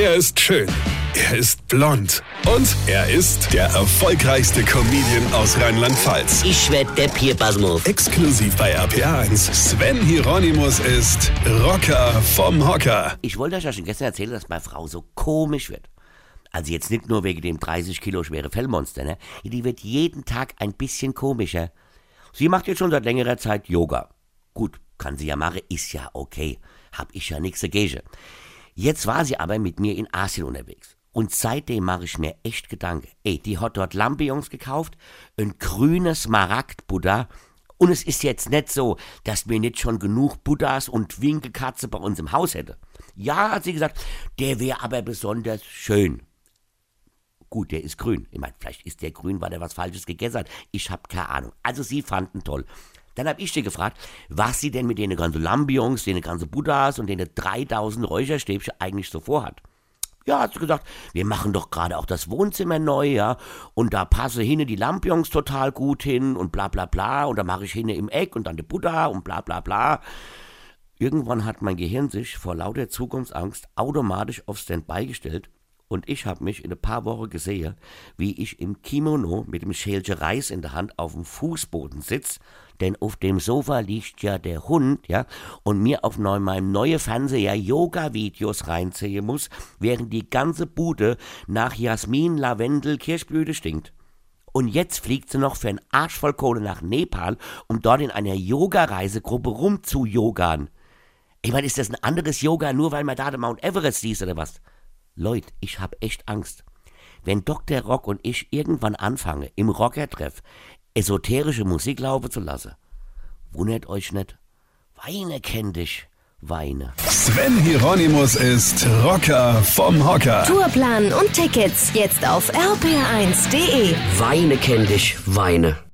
Er ist schön. Er ist blond. Und er ist der erfolgreichste Comedian aus Rheinland-Pfalz. Ich werd der Pierpasmus. Exklusiv bei RPA1. Sven Hieronymus ist Rocker vom Hocker. Ich wollte euch ja schon gestern erzählen, dass meine Frau so komisch wird. Also jetzt nicht nur wegen dem 30 Kilo schwere Fellmonster, ne? Die wird jeden Tag ein bisschen komischer. Sie macht jetzt schon seit längerer Zeit Yoga. Gut, kann sie ja machen, ist ja okay. Hab ich ja nichts dagegen. Jetzt war sie aber mit mir in Asien unterwegs. Und seitdem mache ich mir echt Gedanken. Ey, die hat dort Lampions gekauft, ein grünes Smaragd-Buddha. Und es ist jetzt nicht so, dass wir nicht schon genug Buddhas und Winkelkatze bei uns im Haus hätte. Ja, hat sie gesagt, der wäre aber besonders schön. Gut, der ist grün. Ich meine, vielleicht ist der grün, weil er was Falsches gegessen hat. Ich habe keine Ahnung. Also sie fanden toll. Dann habe ich sie gefragt, was sie denn mit den ganzen Lambions, den ganzen Buddhas und den 3000 Räucherstäbchen eigentlich so vorhat. Ja, hat sie gesagt, wir machen doch gerade auch das Wohnzimmer neu, ja, und da passe hinne die Lampions total gut hin und bla bla bla, und da mache ich hinne im Eck und dann der Buddha und bla bla bla. Irgendwann hat mein Gehirn sich vor lauter Zukunftsangst automatisch auf Standby gestellt und ich habe mich in ein paar Wochen gesehen, wie ich im Kimono mit dem Schälchen Reis in der Hand auf dem Fußboden sitz, denn auf dem Sofa liegt ja der Hund, ja, und mir auf meinem neuen Fernseher Yoga-Videos reinziehen muss, während die ganze Bude nach Jasmin, Lavendel, Kirschblüte stinkt. Und jetzt fliegt sie noch für einen Arsch voll Kohle nach Nepal, um dort in einer Yoga-Reisegruppe rumzuyogan. Ich meine, ist das ein anderes Yoga, nur weil man da den Mount Everest sieht oder was? Leute, ich hab echt Angst. Wenn Dr. Rock und ich irgendwann anfangen, im Rockertreff esoterische Musik laufen zu lassen, wundert euch nicht. Weine kenn dich, Weine. Sven Hieronymus ist Rocker vom Hocker. Tourplan und Tickets jetzt auf rpr1.de. Weine kenn dich, Weine.